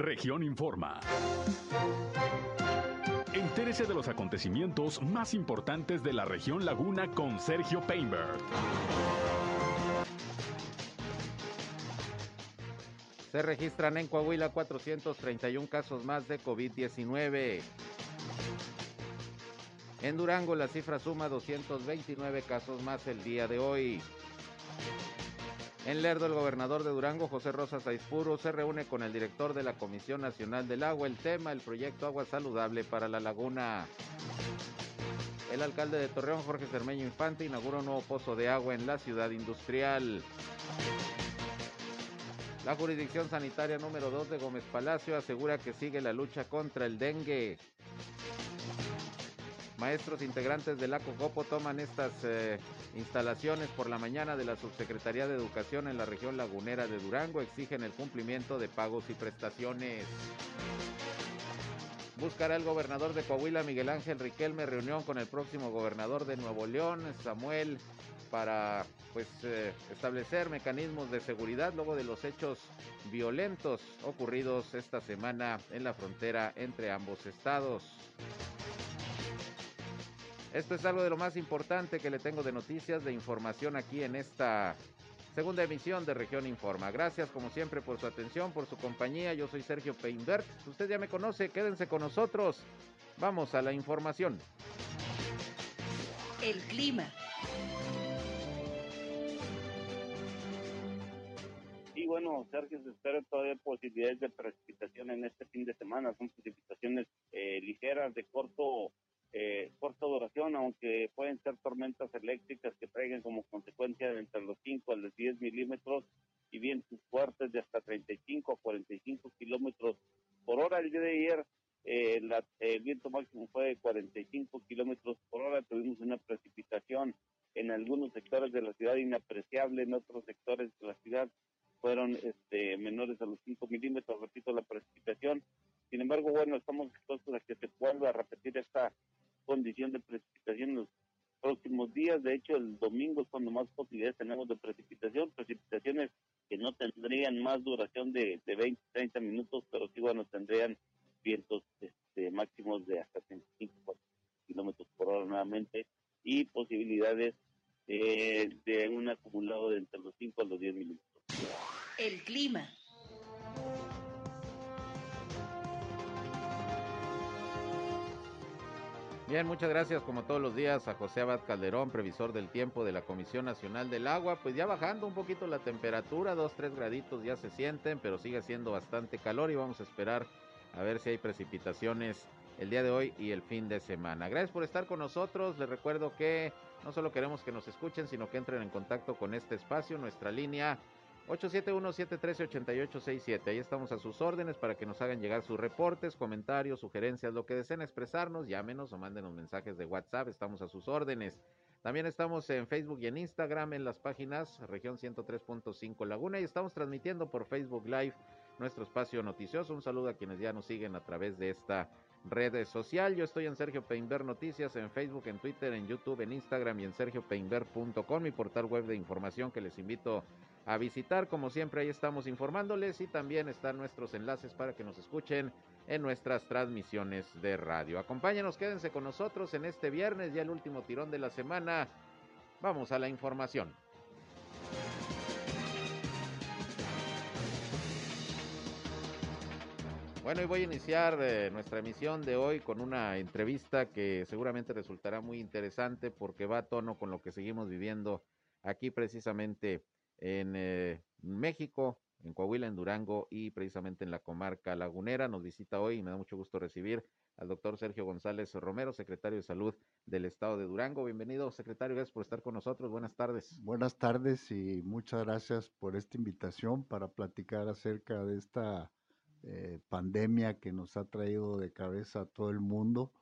Región Informa. Entérese de los acontecimientos más importantes de la región Laguna con Sergio Painberg. Se registran en Coahuila 431 casos más de COVID-19. En Durango la cifra suma 229 casos más el día de hoy. En Lerdo, el gobernador de Durango, José Rosa Saizpuro, se reúne con el director de la Comisión Nacional del Agua. El tema, el proyecto Agua Saludable para la Laguna. El alcalde de Torreón, Jorge Cermeño Infante, inaugura un nuevo pozo de agua en la ciudad industrial. La jurisdicción sanitaria número 2 de Gómez Palacio asegura que sigue la lucha contra el dengue. Maestros integrantes del ACOGOPO toman estas eh, instalaciones por la mañana de la Subsecretaría de Educación en la región lagunera de Durango. Exigen el cumplimiento de pagos y prestaciones. Buscará el gobernador de Coahuila, Miguel Ángel Riquelme, reunión con el próximo gobernador de Nuevo León, Samuel, para pues eh, establecer mecanismos de seguridad luego de los hechos violentos ocurridos esta semana en la frontera entre ambos estados. Esto es algo de lo más importante que le tengo de noticias, de información aquí en esta segunda emisión de Región Informa. Gracias como siempre por su atención, por su compañía. Yo soy Sergio Peinbert. Usted ya me conoce, quédense con nosotros. Vamos a la información. El clima. Y bueno, Sergio, se espera todavía posibilidades de precipitación en este fin de semana. Son precipitaciones eh, ligeras de corto eh, corta duración, aunque pueden ser tormentas eléctricas que traigan como consecuencia entre los 5 a los 10 milímetros y vientos fuertes de hasta 35 a 45 kilómetros por hora. El día de ayer eh, el viento máximo fue de 45 kilómetros por hora. Tuvimos una precipitación en algunos sectores de la ciudad inapreciable, en otros sectores de la ciudad fueron este, menores a los 5 milímetros, repito, la precipitación. Sin embargo, bueno, estamos expuestos a que se vuelva a repetir esta condición de precipitación en los próximos días. De hecho, el domingo es cuando más posibilidades tenemos de precipitación, precipitaciones que no tendrían más duración de, de 20, 30 minutos, pero sí, bueno, tendrían vientos este, máximos de hasta 35 kilómetros por hora nuevamente y posibilidades eh, de un acumulado de entre los 5 a los 10 minutos. El clima. Bien, muchas gracias como todos los días a José Abad Calderón, previsor del tiempo de la Comisión Nacional del Agua. Pues ya bajando un poquito la temperatura, dos, tres graditos ya se sienten, pero sigue siendo bastante calor y vamos a esperar a ver si hay precipitaciones el día de hoy y el fin de semana. Gracias por estar con nosotros. Les recuerdo que no solo queremos que nos escuchen, sino que entren en contacto con este espacio, nuestra línea 871-713-8867. Ahí estamos a sus órdenes para que nos hagan llegar sus reportes, comentarios, sugerencias, lo que deseen expresarnos. Llámenos o mándenos mensajes de WhatsApp. Estamos a sus órdenes. También estamos en Facebook y en Instagram en las páginas Región 103.5 Laguna y estamos transmitiendo por Facebook Live nuestro espacio noticioso. Un saludo a quienes ya nos siguen a través de esta red social. Yo estoy en Sergio Peinber Noticias en Facebook, en Twitter, en YouTube, en Instagram y en sergiopeinber.com, mi portal web de información que les invito a visitar. Como siempre, ahí estamos informándoles y también están nuestros enlaces para que nos escuchen en nuestras transmisiones de radio. Acompáñenos, quédense con nosotros en este viernes, ya el último tirón de la semana. Vamos a la información. Bueno, y voy a iniciar eh, nuestra emisión de hoy con una entrevista que seguramente resultará muy interesante porque va a tono con lo que seguimos viviendo aquí precisamente en eh, México, en Coahuila, en Durango y precisamente en la comarca lagunera. Nos visita hoy y me da mucho gusto recibir al doctor Sergio González Romero, secretario de Salud del Estado de Durango. Bienvenido, secretario, gracias por estar con nosotros. Buenas tardes. Buenas tardes y muchas gracias por esta invitación para platicar acerca de esta eh, pandemia que nos ha traído de cabeza a todo el mundo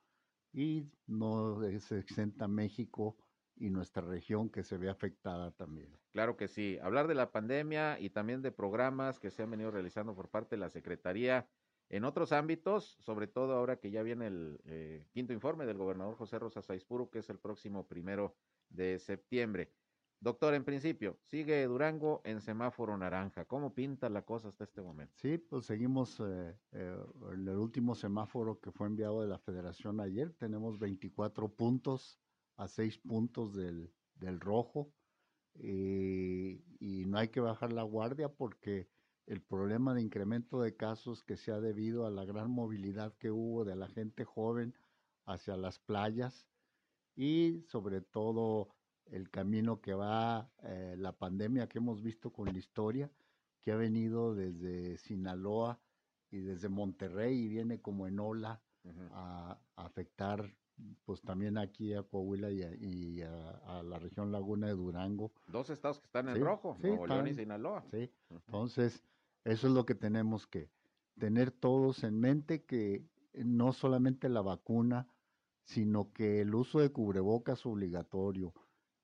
y no se exenta México y nuestra región que se ve afectada también. Claro que sí. Hablar de la pandemia y también de programas que se han venido realizando por parte de la Secretaría en otros ámbitos, sobre todo ahora que ya viene el eh, quinto informe del gobernador José Rosa Saizpuro, que es el próximo primero de septiembre. Doctor, en principio, sigue Durango en semáforo naranja. ¿Cómo pinta la cosa hasta este momento? Sí, pues seguimos eh, eh, el último semáforo que fue enviado de la federación ayer. Tenemos 24 puntos a 6 puntos del, del rojo y, y no hay que bajar la guardia porque el problema de incremento de casos que se ha debido a la gran movilidad que hubo de la gente joven hacia las playas y sobre todo el camino que va eh, la pandemia que hemos visto con la historia, que ha venido desde Sinaloa y desde Monterrey y viene como en ola a, afectar pues también aquí a Coahuila y, a, la región Laguna de Durango. Dos estados que están en rojo, Nuevo León y Sinaloa. Sí, entonces eso es lo que tenemos que tener todos en mente, que no solamente la vacuna, sino que el uso de cubrebocas obligatorio,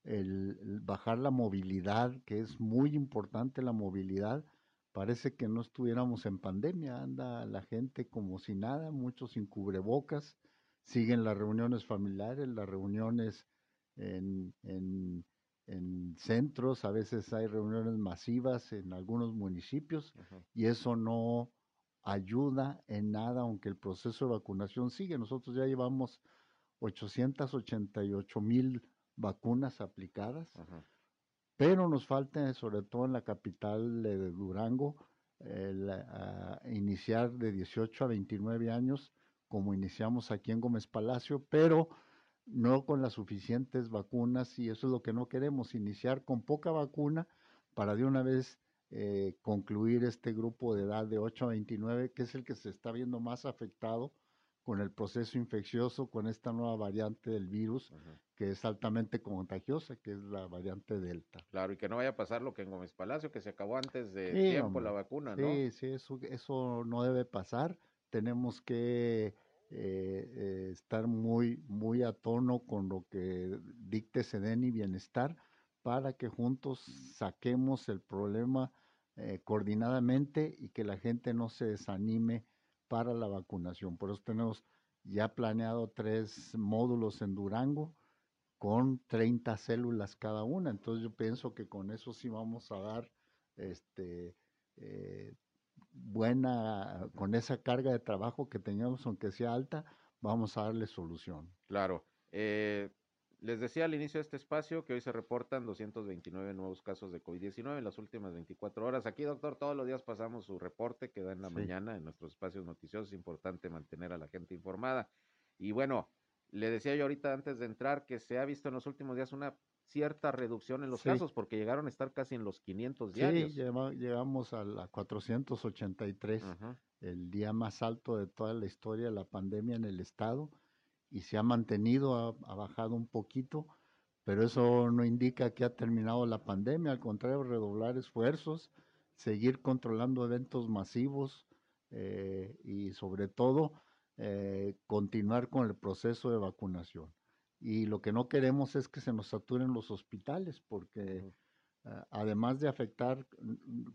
el, bajar la movilidad, que es muy importante la movilidad, parece que no estuviéramos en pandemia, anda la gente como si nada, muchos sin cubrebocas, siguen las reuniones familiares, las reuniones en, en, centros, a veces hay reuniones masivas en algunos municipios y eso no ayuda en nada, aunque el proceso de vacunación sigue. Nosotros ya llevamos 888 mil vacunas aplicadas, pero nos falta, sobre todo en la capital de Durango, iniciar de 18 a 29 años, como iniciamos aquí en Gómez Palacio, pero no con las suficientes vacunas y eso es lo que no queremos, iniciar con poca vacuna para de una vez eh, concluir este grupo de edad de 8 a 29, que es el que se está viendo más afectado con el proceso infeccioso, con esta nueva variante del virus, que es altamente contagiosa, que es la variante Delta. Claro, y que no vaya a pasar lo que en Gómez Palacio, que se acabó antes de tiempo la vacuna, ¿no? Sí, sí, eso, eso no debe pasar. Tenemos que eh, eh, estar muy, muy a tono con lo que dicte Seden y Bienestar para que juntos saquemos el problema eh, coordinadamente y que la gente no se desanime para la vacunación. Por eso tenemos ya planeado tres módulos en Durango con 30 células cada una. Entonces yo pienso que con eso sí vamos a dar este eh, buena, con esa carga de trabajo que teníamos, aunque sea alta, vamos a darle solución. Claro. Eh, les decía al inicio de este espacio que hoy se reportan 229 nuevos casos de COVID-19 en las últimas 24 horas. Aquí, doctor, todos los días pasamos su reporte que da en la mañana en nuestros espacios noticiosos. Es importante mantener a la gente informada. Y bueno, le decía yo ahorita antes de entrar que se ha visto en los últimos días una cierta reducción en los casos porque llegaron a estar casi en los 500 diarios. Sí, llegamos a la 483, el día más alto de toda la historia de la pandemia en el estado y se ha mantenido, ha, bajado un poquito, pero eso no indica que ha terminado la pandemia, al contrario, redoblar esfuerzos, seguir controlando eventos masivos eh, y sobre todo eh, continuar con el proceso de vacunación. Y lo que no queremos es que se nos saturen los hospitales, porque además de afectar,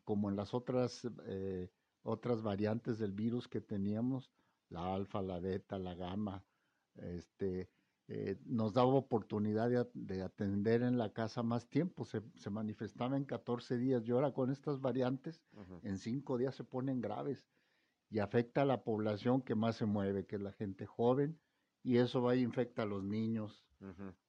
como en las otras, eh, otras variantes del virus que teníamos, la alfa, la beta, la gamma, este, eh, nos daba oportunidad de, atender en la casa más tiempo, se, manifestaba en 14 días y ahora con estas variantes en 5 días se ponen graves y afecta a la población que más se mueve, que es la gente joven, y eso va y infecta a los niños,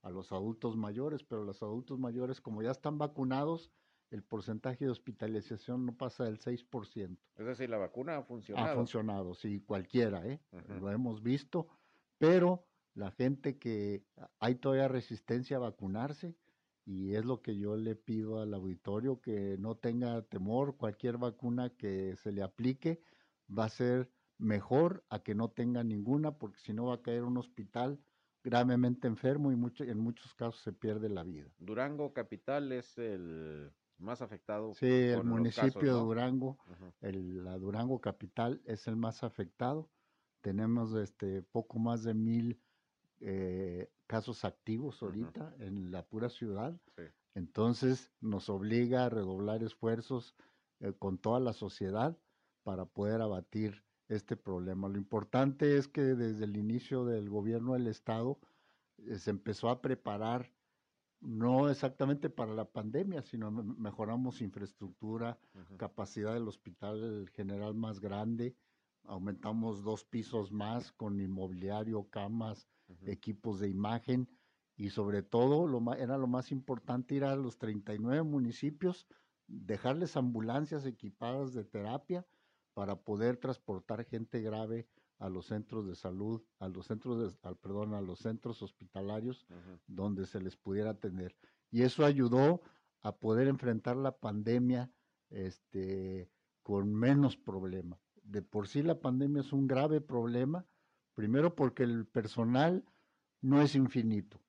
a los adultos mayores, pero los adultos mayores como ya están vacunados, el porcentaje de hospitalización no pasa del 6%. Es decir, la vacuna ha funcionado. Ha funcionado, sí, cualquiera, ¿eh? Lo hemos visto pero la gente que hay todavía resistencia a vacunarse y es lo que yo le pido al auditorio que no tenga temor, cualquier vacuna que se le aplique va a ser mejor a que no tenga ninguna porque si no va a caer un hospital gravemente enfermo y mucho, en muchos casos se pierde la vida. Durango capital es el más afectado. Sí, el municipio de Durango, la Durango capital es el más afectado tenemos este poco más de mil eh, casos activos ahorita en la pura ciudad. Entonces nos obliga a redoblar esfuerzos eh, con toda la sociedad para poder abatir este problema. Lo importante es que desde el inicio del gobierno del Estado eh, se empezó a preparar no exactamente para la pandemia, sino mejoramos infraestructura, capacidad del hospital general más grande, aumentamos dos pisos más con inmobiliario, camas, equipos de imagen y sobre todo lo era lo más importante ir a los 39 municipios, dejarles ambulancias equipadas de terapia para poder transportar gente grave a los centros de salud, a los centros de, al, perdón, a los centros hospitalarios donde se les pudiera atender. Y eso ayudó a poder enfrentar la pandemia este, con menos problema. De por sí la pandemia es un grave problema, primero porque el personal no es infinito.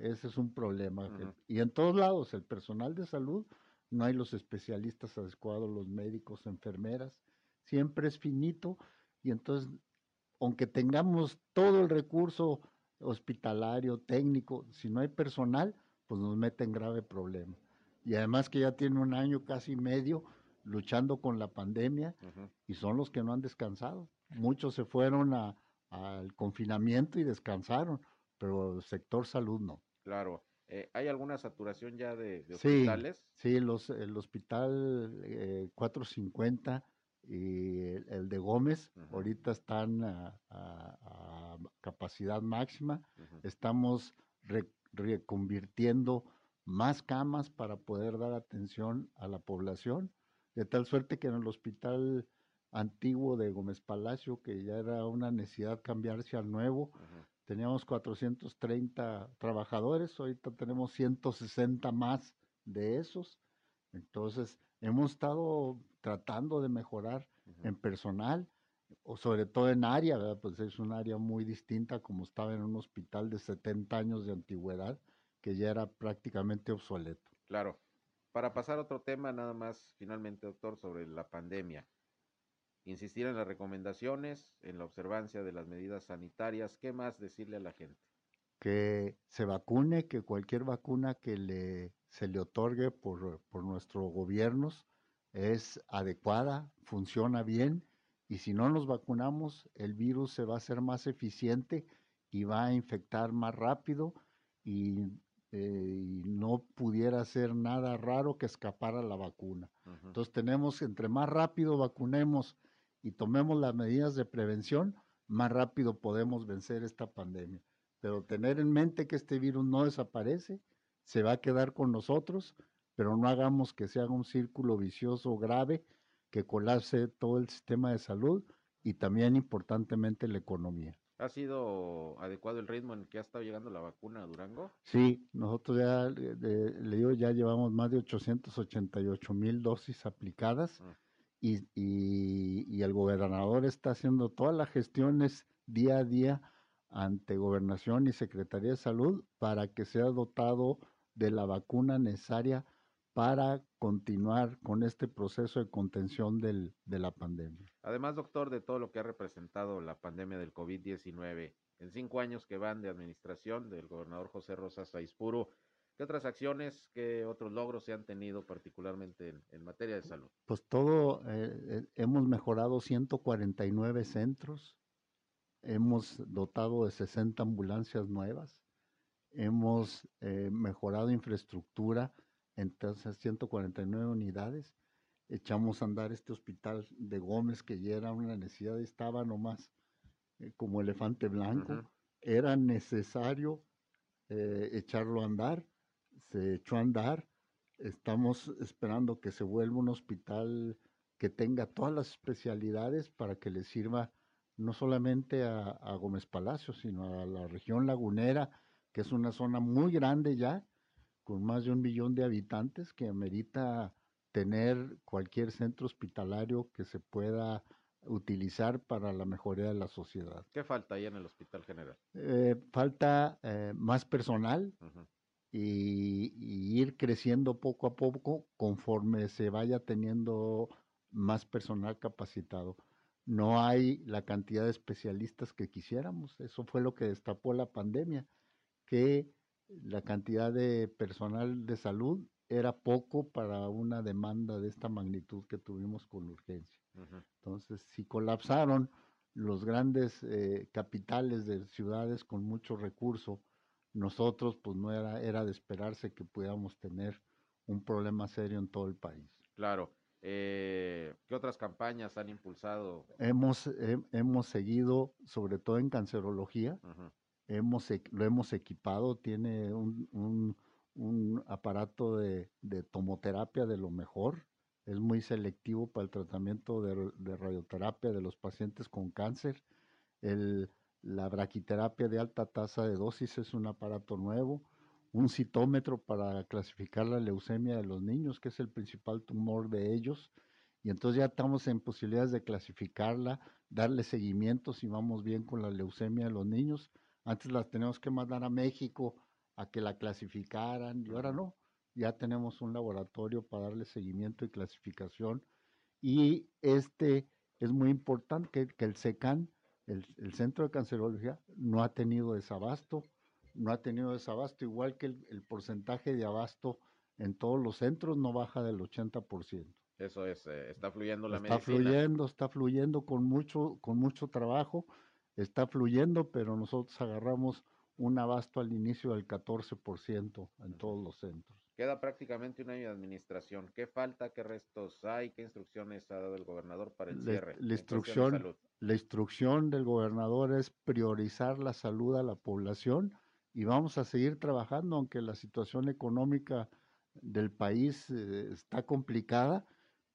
Ese es un problema. Y en todos lados, el personal de salud, no hay los especialistas adecuados, los médicos, enfermeras, siempre es finito y entonces aunque tengamos todo el recurso hospitalario, técnico, si no hay personal, pues nos mete en grave problema. Y además que ya tiene un año casi medio luchando con la pandemia y son los que no han descansado. Muchos se fueron al confinamiento y descansaron, pero el sector salud no. Claro. Eh, ¿Hay alguna saturación ya de, hospitales? Sí, los, el hospital eh, 450 y el, de Gómez ahorita están a, capacidad máxima. Estamos reconvirtiendo más camas para poder dar atención a la población, de tal suerte que en el hospital antiguo de Gómez Palacio, que ya era una necesidad cambiarse al nuevo, teníamos 430 trabajadores, ahorita tenemos 160 más de esos. Entonces, hemos estado tratando de mejorar en personal, o sobre todo en área, pues es un área muy distinta como estaba en un hospital de 70 años de antigüedad que ya era prácticamente obsoleto. Claro. Para pasar a otro tema, nada más finalmente, doctor, sobre la pandemia. Insistir en las recomendaciones, en la observancia de las medidas sanitarias. ¿Qué más decirle a la gente? Que se vacune, que cualquier vacuna que le, se le otorgue por, por nuestros gobiernos es adecuada, funciona bien y si no nos vacunamos, el virus se va a hacer más eficiente y va a infectar más rápido y, eh, no pudiera ser nada raro que escapara la vacuna. Entonces tenemos, entre más rápido vacunemos y tomemos las medidas de prevención, más rápido podemos vencer esta pandemia. Pero tener en mente que este virus no desaparece, se va a quedar con nosotros pero no hagamos que sea un círculo vicioso grave que colapse todo el sistema de salud y también importantemente la economía. ¿Ha sido adecuado el ritmo en que ha estado llegando la vacuna a Durango? Sí, nosotros ya, le digo, ya llevamos más de 888 mil dosis aplicadas ah. y, y, el gobernador está haciendo todas las gestiones día a día ante gobernación y Secretaría de Salud para que sea dotado de la vacuna necesaria para continuar con este proceso de contención del, de la pandemia. Además, doctor, de todo lo que ha representado la pandemia del COVID-19, en cinco años que van de administración del gobernador José Rosas Saizpuro, ¿qué otras acciones, qué otros logros se han tenido particularmente en, materia de salud? Pues todo, eh, eh, hemos mejorado 149 centros, hemos dotado de 60 ambulancias nuevas, hemos eh, mejorado infraestructura, entonces 149 unidades. Echamos a andar este hospital de Gómez, que ya era una necesidad, estaba nomás eh, como elefante blanco. Era necesario eh, echarlo a andar, se echó a andar. Estamos esperando que se vuelva un hospital que tenga todas las especialidades para que le sirva no solamente a, a Gómez Palacio, sino a la región lagunera, que es una zona muy grande ya, con más de un millón de habitantes que amerita tener cualquier centro hospitalario que se pueda utilizar para la mejoría de la sociedad. ¿Qué falta ahí en el Hospital General? Eh, falta eh, más personal y, ir creciendo poco a poco conforme se vaya teniendo más personal capacitado. No hay la cantidad de especialistas que quisiéramos. Eso fue lo que destapó la pandemia, que la cantidad de personal de salud era poco para una demanda de esta magnitud que tuvimos con urgencia. Entonces, si colapsaron los grandes eh, capitales de ciudades con mucho recurso nosotros pues no era, era de esperarse que pudiéramos tener un problema serio en todo el país. Claro. Eh, ¿Qué otras campañas han impulsado? Hemos, hemos seguido, sobre todo en cancerología, hemos, lo hemos equipado, tiene un, un, un aparato de, de, tomoterapia de lo mejor, es muy selectivo para el tratamiento de, de radioterapia de los pacientes con cáncer. El, la braquiterapia de alta tasa de dosis es un aparato nuevo. Un citómetro para clasificar la leucemia de los niños, que es el principal tumor de ellos. Y entonces ya estamos en posibilidades de clasificarla, darle seguimiento si vamos bien con la leucemia de los niños. Antes las tenemos que mandar a México a que la clasificaran y ahora no. Ya tenemos un laboratorio para darle seguimiento y clasificación. Y este es muy importante que, que el SECAN el, centro de cancerología no ha tenido desabasto, no ha tenido desabasto, igual que el, porcentaje de abasto en todos los centros no baja del 80%. Eso es, eh, está fluyendo la está medicina. Está fluyendo, está fluyendo con mucho, con mucho trabajo, está fluyendo, pero nosotros agarramos un abasto al inicio del 14% en todos los centros. Queda prácticamente un año de administración. ¿Qué falta, qué restos hay, qué instrucciones ha dado el gobernador para el cierre? La instrucción, la instrucción del gobernador es priorizar la salud a la población y vamos a seguir trabajando, aunque la situación económica del país eh, está complicada,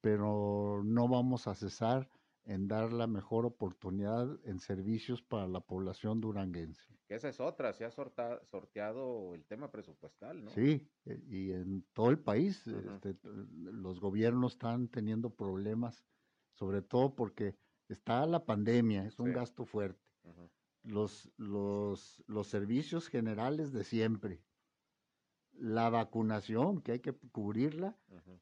pero no vamos a cesar en dar la mejor oportunidad en servicios para la población duranguense. Que esa es otra, se ha sorteado el tema presupuestal, ¿no? Sí, eh, y en todo el país este, los gobiernos están teniendo problemas, sobre todo porque está la pandemia, es un gasto fuerte. los, los, los servicios generales de siempre, la vacunación, que hay que cubrirla,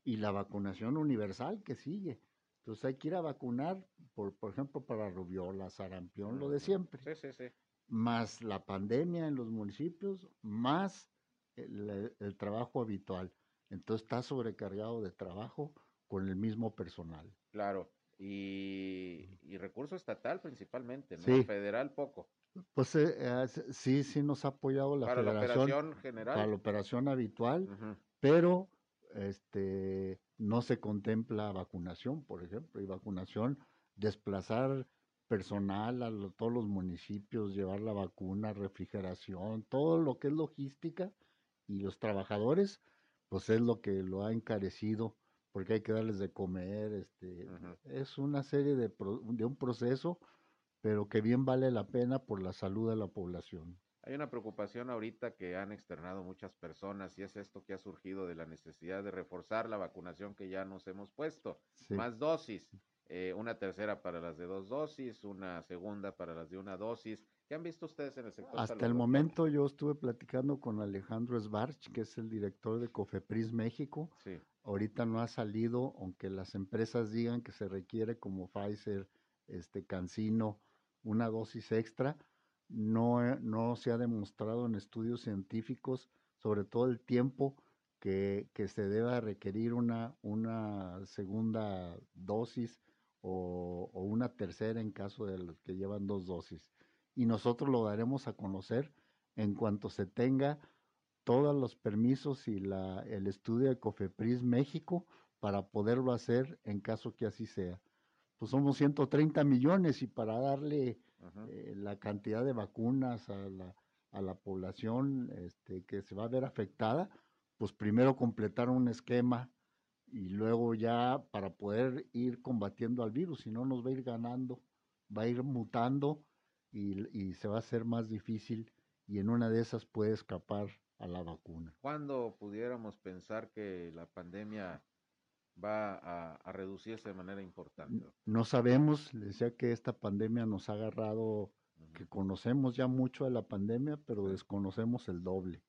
y la vacunación universal que sigue. Entonces hay que ir a vacunar, por, por ejemplo, para rubiola, sarampión, lo de siempre. Sí, sí, sí. Más la pandemia en los municipios, más el, trabajo habitual. Entonces está sobrecargado de trabajo con el mismo personal. Claro. Y, recurso estatal principalmente, ¿no? Federal poco. Pues eh, eh, sí, sí nos ha apoyado la para la operación general. Para la operación habitual, pero este no se contempla vacunación, por ejemplo, y vacunación, desplazar personal a todos los municipios, llevar la vacuna, refrigeración, todo lo que es logística y los trabajadores, pues es lo que lo ha encarecido porque hay que darles de comer, este, es una serie de, de un proceso, pero que bien vale la pena por la salud de la población. Hay una preocupación ahorita que han externado muchas personas y es esto que ha surgido de la necesidad de reforzar la vacunación que ya nos hemos puesto. Más dosis, eh, una tercera para las de dos dosis, una segunda para las de una dosis. ¿Qué han visto ustedes en el sector? Hasta el momento yo estuve platicando con Alejandro Sbarch, que es el director de Cofepris México. Sí. Ahorita no ha salido, aunque las empresas digan que se requiere como Pfizer, este Cancino, una dosis extra no, no se ha demostrado en estudios científicos, sobre todo el tiempo que, que se deba requerir una, una segunda dosis o, o, una tercera en caso de los que llevan dos dosis. Y nosotros lo daremos a conocer en cuanto se tenga todos los permisos y la, el estudio de COFEPRIS México para poderlo hacer en caso que así sea. Pues somos 130 millones y para darle eh, la cantidad de vacunas a la, a la población este, que se va a ver afectada, pues primero completar un esquema y luego ya para poder ir combatiendo al virus, si no nos va a ir ganando, va a ir mutando y, y se va a hacer más difícil y en una de esas puede escapar a la vacuna. ¿Cuándo pudiéramos pensar que la pandemia va a, reducirse de manera importante? No sabemos, decía que esta pandemia nos ha agarrado, que conocemos ya mucho de la pandemia, pero desconocemos el doble,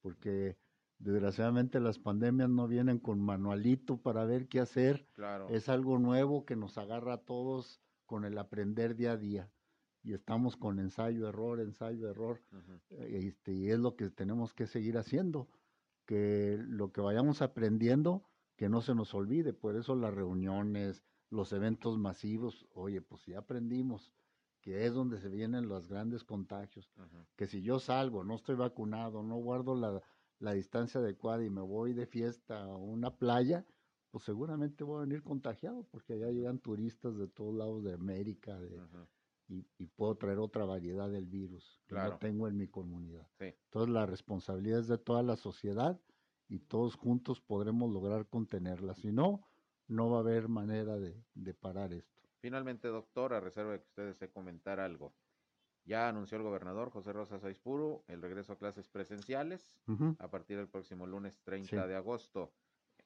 porque desgraciadamente las pandemias no vienen con manualito para ver qué hacer, claro. es algo nuevo que nos agarra a todos con el aprender día a día. Y estamos con ensayo, error, ensayo, error. este, y es lo que tenemos que seguir haciendo. Que lo que vayamos aprendiendo, que no se nos olvide. Por eso las reuniones, los eventos masivos, oye, pues ya aprendimos que es donde se vienen los grandes contagios, que si yo salgo, no estoy vacunado, no guardo la, distancia adecuada y me voy de fiesta a una playa, pues seguramente voy a venir contagiado, porque allá llegan turistas de todos lados de América y, puedo traer otra variedad del virus que no tengo en mi comunidad. Entonces la responsabilidad es de toda la sociedad y todos juntos podremos lograr contenerla. Si no, no va a haber manera de parar esto. Finalmente, doctor, a reserva de que usted desee comentar algo. Ya anunció el gobernador José Rosa Saispuro el regreso a clases presenciales a partir del próximo lunes 30 de agosto.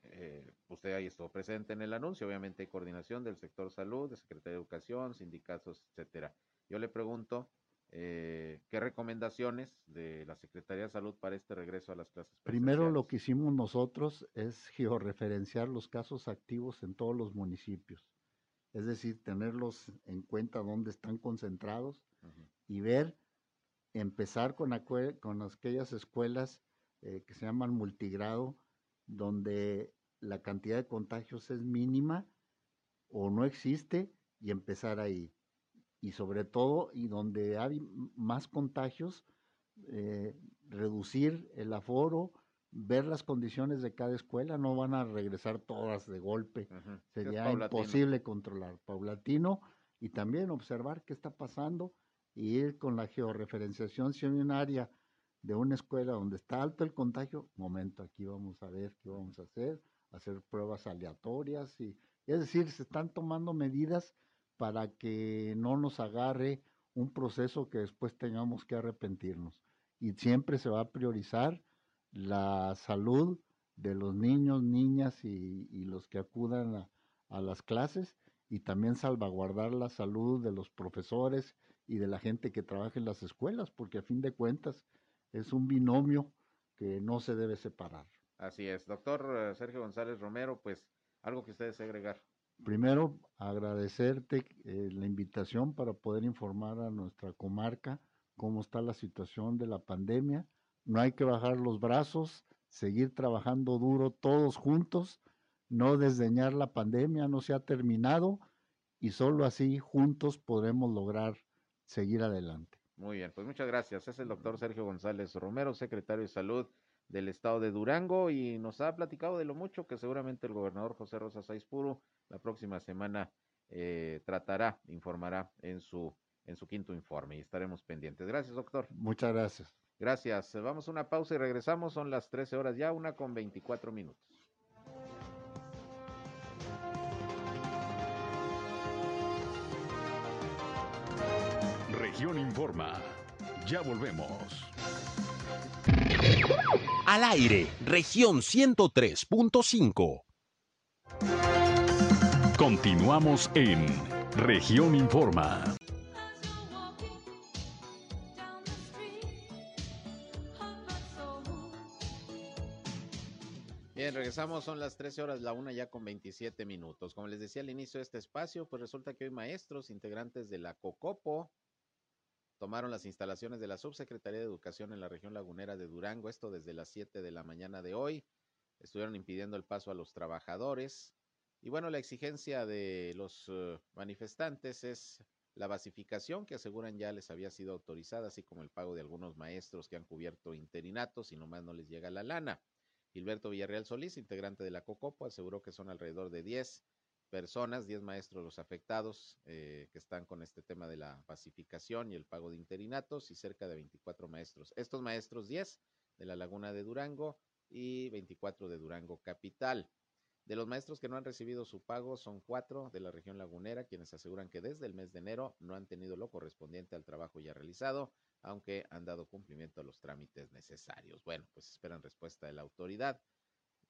Eh, usted ahí estuvo presente en el anuncio, obviamente hay coordinación del sector salud, de Secretaría de Educación, sindicatos, etcétera. Yo le pregunto, eh, ¿qué recomendaciones de la Secretaría de Salud para este regreso a las clases Primero lo que hicimos nosotros es georreferenciar los casos activos en todos los municipios. Es decir, tenerlos en cuenta dónde están concentrados y ver, empezar con, con aquellas escuelas eh, que se llaman multigrado, donde la cantidad de contagios es mínima o no existe y empezar ahí. Y sobre todo, y donde hay más contagios, eh, reducir el aforo, ver las condiciones de cada escuela, no van a regresar todas de golpe, sería imposible controlar, paulatino, y también observar qué está pasando y ir con la georreferenciación, si de una escuela donde está alto el contagio, momento, aquí vamos a ver qué vamos a hacer, hacer pruebas aleatorias, y es decir, se están tomando medidas para que no nos agarre un proceso que después tengamos que arrepentirnos. Y siempre se va a priorizar la salud de los niños, niñas y, los que acudan a, las clases y también salvaguardar la salud de los profesores y de la gente que trabaja en las escuelas, porque a fin de cuentas es un binomio que no se debe separar. Así es. Doctor eh, Sergio González Romero, pues algo que ustedes agregar. Primero, agradecerte eh, la invitación para poder informar a nuestra comarca cómo está la situación de la pandemia no hay que bajar los brazos, seguir trabajando duro todos juntos, no desdeñar la pandemia, no se ha terminado y solo así juntos podremos lograr seguir adelante. Muy bien, pues muchas gracias. Es el doctor Sergio González Romero, secretario de Salud del estado de Durango y nos ha platicado de lo mucho que seguramente el gobernador José Rosa Puro la próxima semana eh, tratará, informará en su, en su quinto informe y estaremos pendientes. Gracias, doctor. Muchas gracias. Gracias. Vamos a una pausa y regresamos. Son las 13 horas ya, una con 24 minutos. Región Informa. Ya volvemos. Al aire, región 103.5. Continuamos en región Informa. regresamos, son las 13 horas, la una ya con 27 minutos. Como les decía al inicio de este espacio, pues resulta que hoy maestros, integrantes de la COCOPO, tomaron las instalaciones de la Subsecretaría de Educación en la región lagunera de Durango, esto desde las 7 de la mañana de hoy. Estuvieron impidiendo el paso a los trabajadores. Y bueno, la exigencia de los eh, manifestantes es la basificación que aseguran ya les había sido autorizada, así como el pago de algunos maestros que han cubierto interinatos y nomás no les llega la lana. Gilberto Villarreal Solís, integrante de la COCOPO, aseguró que son alrededor de 10 personas, 10 maestros los afectados eh, que están con este tema de la pacificación y el pago de interinatos y cerca de 24 maestros. Estos maestros 10 de la Laguna de Durango y 24 de Durango Capital. De los maestros que no han recibido su pago son cuatro de la región lagunera, quienes aseguran que desde el mes de enero no han tenido lo correspondiente al trabajo ya realizado aunque han dado cumplimiento a los trámites necesarios. Bueno, pues esperan respuesta de la autoridad.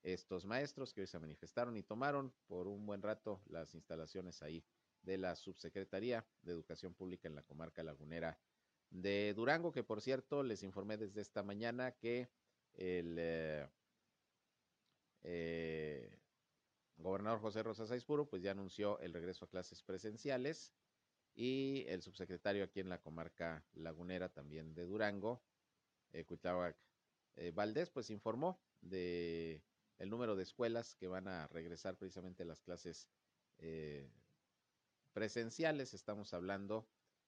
Estos maestros que hoy se manifestaron y tomaron por un buen rato las instalaciones ahí de la Subsecretaría de Educación Pública en la comarca lagunera de Durango, que por cierto les informé desde esta mañana que el eh, eh, gobernador José Rosa Saizpuro pues ya anunció el regreso a clases presenciales y el subsecretario aquí en la comarca lagunera también de Durango, eh, eh, Valdés, pues informó de el número de escuelas que van a regresar precisamente a las clases eh, presenciales. Estamos hablando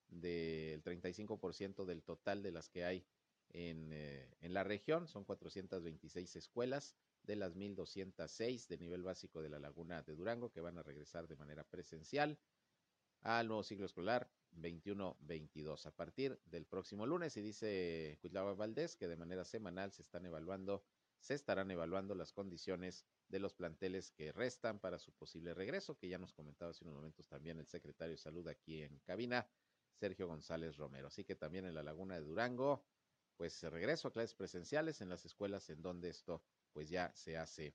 del 35% del total de las que hay en, eh, en, la región. Son 426 escuelas de las 1.206 de nivel básico de la Laguna de Durango que van a regresar de manera presencial al nuevo ciclo escolar 21-22 a partir del próximo lunes. Y dice Cuitlava Valdés que de manera semanal se están evaluando, se estarán evaluando las condiciones de los planteles que restan para su posible regreso, que ya nos comentaba hace unos momentos también el secretario de Salud aquí en cabina, Sergio González Romero. Así que también en la Laguna de Durango, pues regreso a clases presenciales en las escuelas en donde esto pues ya se hace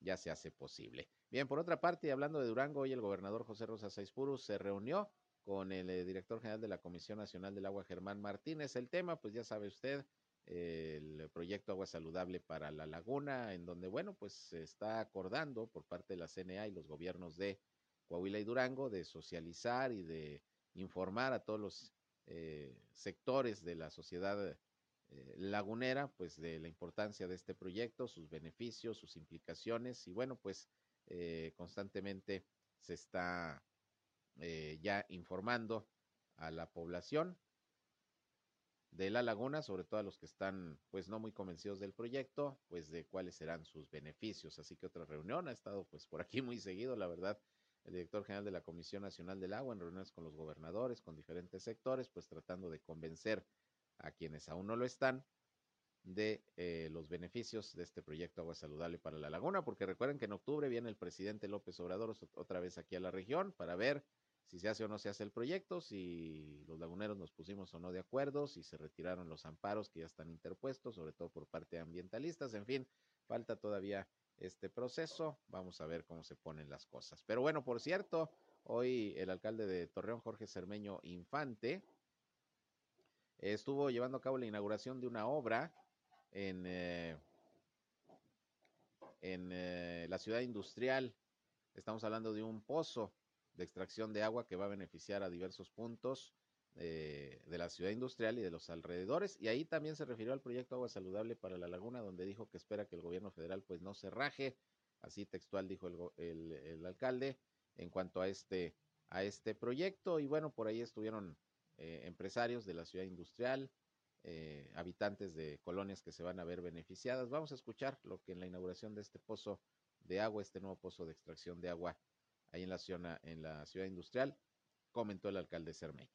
ya se hace posible. Bien, por otra parte, hablando de Durango, hoy el gobernador José Rosa Saizpuru se reunió con el eh, director general de la Comisión Nacional del Agua, Germán Martínez. El tema, pues ya sabe usted, el proyecto Agua Saludable para la Laguna, en donde, bueno, pues se está acordando por parte de la CNA y los gobiernos de Coahuila y Durango de socializar y de informar a todos los eh, sectores de la sociedad eh, lagunera, pues de la importancia de este proyecto, sus beneficios, sus implicaciones y bueno, pues eh, constantemente se está ya informando a la población de la laguna, sobre todo a los que están pues no muy convencidos del proyecto, pues de cuáles serán sus beneficios. Así que otra reunión ha estado pues por aquí muy seguido, la verdad, el director general de la Comisión Nacional del Agua en reuniones con los gobernadores, con diferentes sectores, pues tratando de convencer a quienes aún no lo están de eh, los beneficios de este proyecto Agua Saludable para la Laguna, porque recuerden que en octubre viene el presidente López Obrador otra vez aquí a la región para ver si se hace o no se hace el proyecto, si los laguneros nos pusimos o no de acuerdo, si se retiraron los amparos que ya están interpuestos, sobre todo por parte de ambientalistas, en fin, falta todavía este proceso, vamos a ver cómo se ponen las cosas. Pero bueno, por cierto, hoy el alcalde de Torreón, Jorge Cermeño Infante, estuvo llevando a cabo la inauguración de una obra en, eh, en eh, la ciudad industrial. Estamos hablando de un pozo de extracción de agua que va a beneficiar a diversos puntos eh, de la ciudad industrial y de los alrededores. Y ahí también se refirió al proyecto Agua Saludable para la Laguna, donde dijo que espera que el gobierno federal pues no se raje, así textual dijo el, el, alcalde, en cuanto a este, a este proyecto. Y bueno, por ahí estuvieron eh, empresarios de la ciudad industrial, eh, habitantes de colonias que se van a ver beneficiadas. Vamos a escuchar lo que en la inauguración de este pozo de agua, este nuevo pozo de extracción de agua ahí en la, en la ciudad industrial, comentó el alcalde Cermeño.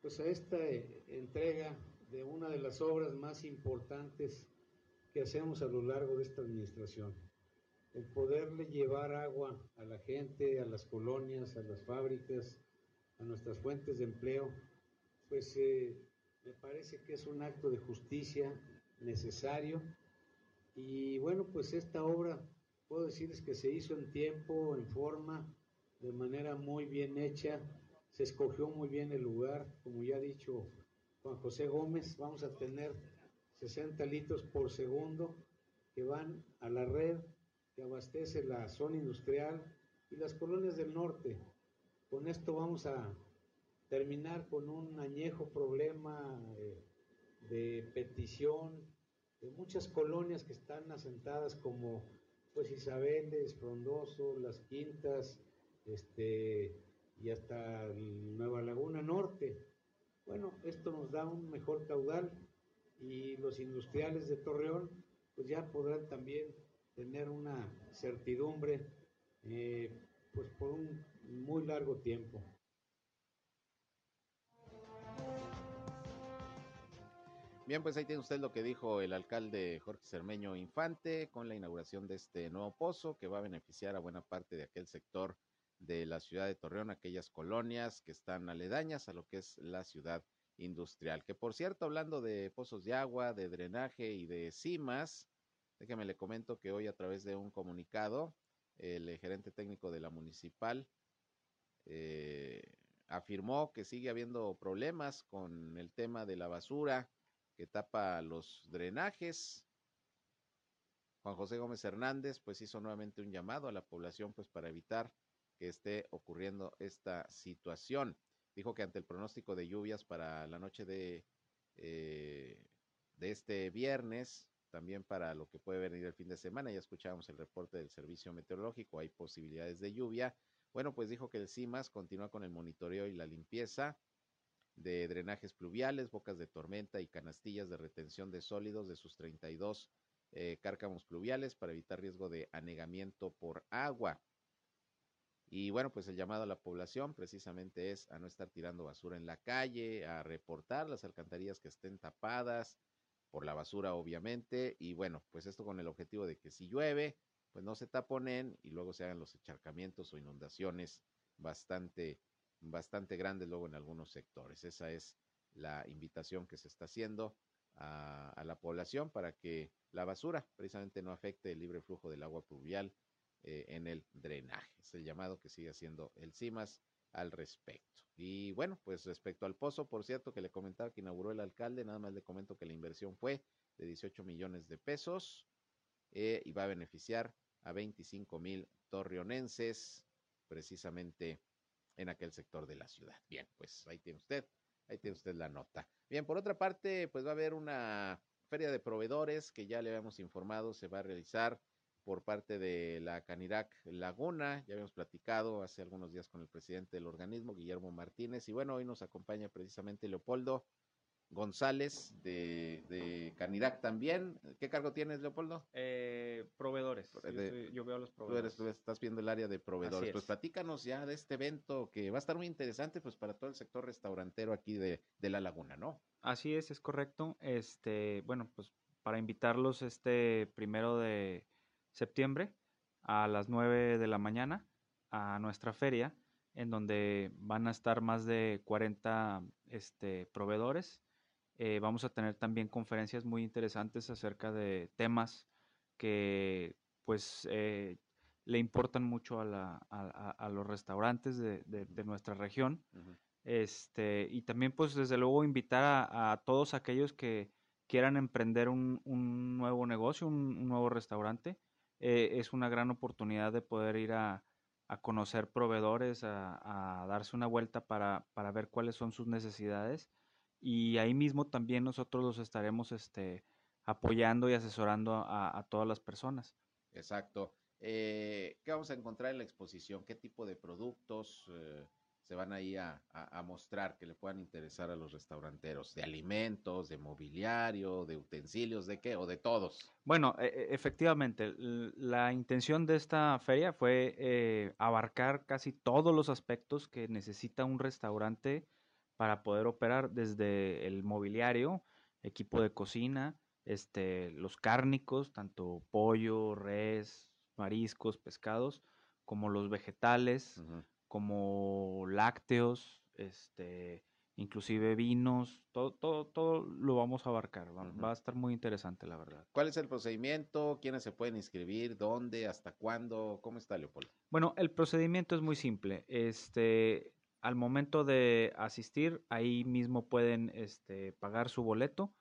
Pues a esta eh, entrega de una de las obras más importantes que hacemos a lo largo de esta administración, el poderle llevar agua a la gente, a las colonias, a las fábricas, a nuestras fuentes de empleo, pues eh, me parece que es un acto de justicia necesario. Y bueno, pues esta obra, puedo decirles que se hizo en tiempo, en forma, de manera muy bien hecha. Se escogió muy bien el lugar, como ya ha dicho Juan José Gómez, vamos a tener 60 litros por segundo que van a la red que abastece la zona industrial y las colonias del norte. Con esto vamos a terminar con un añejo problema eh, de petición de muchas colonias que están asentadas como pues Isabeles, Frondoso, Las Quintas, este, y hasta Nueva Laguna Norte. Bueno, esto nos da un mejor caudal y los industriales de Torreón pues ya podrán también tener una certidumbre eh, pues por un muy largo tiempo. Bien, pues ahí tiene usted lo que dijo el alcalde Jorge Cermeño Infante con la inauguración de este nuevo pozo que va a beneficiar a buena parte de aquel sector de la ciudad de Torreón, aquellas colonias que están aledañas a lo que es la ciudad industrial. Que por cierto, hablando de pozos de agua, de drenaje y de cimas, déjeme le comento que hoy a través de un comunicado, el gerente técnico de la municipal eh, afirmó que sigue habiendo problemas con el tema de la basura que tapa los drenajes. Juan José Gómez Hernández pues hizo nuevamente un llamado a la población pues para evitar que esté ocurriendo esta situación. Dijo que ante el pronóstico de lluvias para la noche de, eh, de este viernes, también para lo que puede venir el fin de semana, ya escuchábamos el reporte del servicio meteorológico, hay posibilidades de lluvia. Bueno, pues dijo que el CIMAS continúa con el monitoreo y la limpieza de drenajes pluviales, bocas de tormenta y canastillas de retención de sólidos de sus 32 eh, cárcamos pluviales para evitar riesgo de anegamiento por agua. Y bueno, pues el llamado a la población precisamente es a no estar tirando basura en la calle, a reportar las alcantarillas que estén tapadas por la basura, obviamente. Y bueno, pues esto con el objetivo de que si llueve, pues no se taponen y luego se hagan los encharcamientos o inundaciones bastante, bastante grandes luego en algunos sectores. Esa es la invitación que se está haciendo a, a la población para que la basura precisamente no afecte el libre flujo del agua pluvial eh, en el drenaje. Es el llamado que sigue haciendo el CIMAS al respecto. Y bueno, pues respecto al pozo, por cierto, que le comentaba que inauguró el alcalde, nada más le comento que la inversión fue de 18 millones de pesos eh, y va a beneficiar a 25 mil torreonenses, precisamente en aquel sector de la ciudad. Bien, pues ahí tiene usted, ahí tiene usted la nota. Bien, por otra parte, pues va a haber una feria de proveedores que ya le habíamos informado, se va a realizar por parte de la Canirac Laguna. Ya habíamos platicado hace algunos días con el presidente del organismo, Guillermo Martínez. Y bueno, hoy nos acompaña precisamente Leopoldo González de, de Canirac también. ¿Qué cargo tienes, Leopoldo? Eh, proveedores. De- yo, soy- yo veo a los Tú, proveedores. eres, tú estás viendo el área de proveedores. Pues es. platícanos ya de este evento que va a estar muy interesante pues para todo el sector restaurantero aquí de, de La Laguna, ¿no? Así es, es correcto. Este, bueno, pues para invitarlos este primero de septiembre a las 9 de la mañana a nuestra feria, en donde van a estar más de 40 este, proveedores. Eh, vamos a tener también conferencias muy interesantes acerca de temas que pues eh, le importan mucho a, la- a- los restaurantes de- de- de nuestra región. Este, y también, pues, desde luego, invitar a, a todos aquellos que quieran emprender un, un nuevo negocio, un, un nuevo restaurante. Eh, es una gran oportunidad de poder ir a, a conocer proveedores, a, a darse una vuelta para, para ver cuáles son sus necesidades. Y ahí mismo también nosotros los estaremos este, apoyando y asesorando a, a todas las personas. Exacto. Eh, ¿Qué vamos a encontrar en la exposición? ¿Qué tipo de productos eh, se van ahí a, a- a mostrar que le puedan interesar a los restauranteros? ¿De alimentos, de mobiliario, de utensilios, de qué? ¿O de todos? Bueno, e- e- efectivamente, la intención de esta feria fue eh, abarcar casi todos los aspectos que necesita un restaurante para poder operar, desde el mobiliario, equipo de cocina, este, los cárnicos, tanto pollo, res, mariscos, pescados, como los vegetales, como lácteos, este, inclusive vinos, todo, todo, todo lo vamos a abarcar. Va, va a estar muy interesante, la verdad. ¿Cuál es el procedimiento? ¿Quiénes se pueden inscribir? ¿Dónde? ¿Hasta cuándo? ¿Cómo está, Leopoldo? Bueno, el procedimiento es muy simple. Este, al momento de asistir, ahí mismo pueden este, pagar su boleto.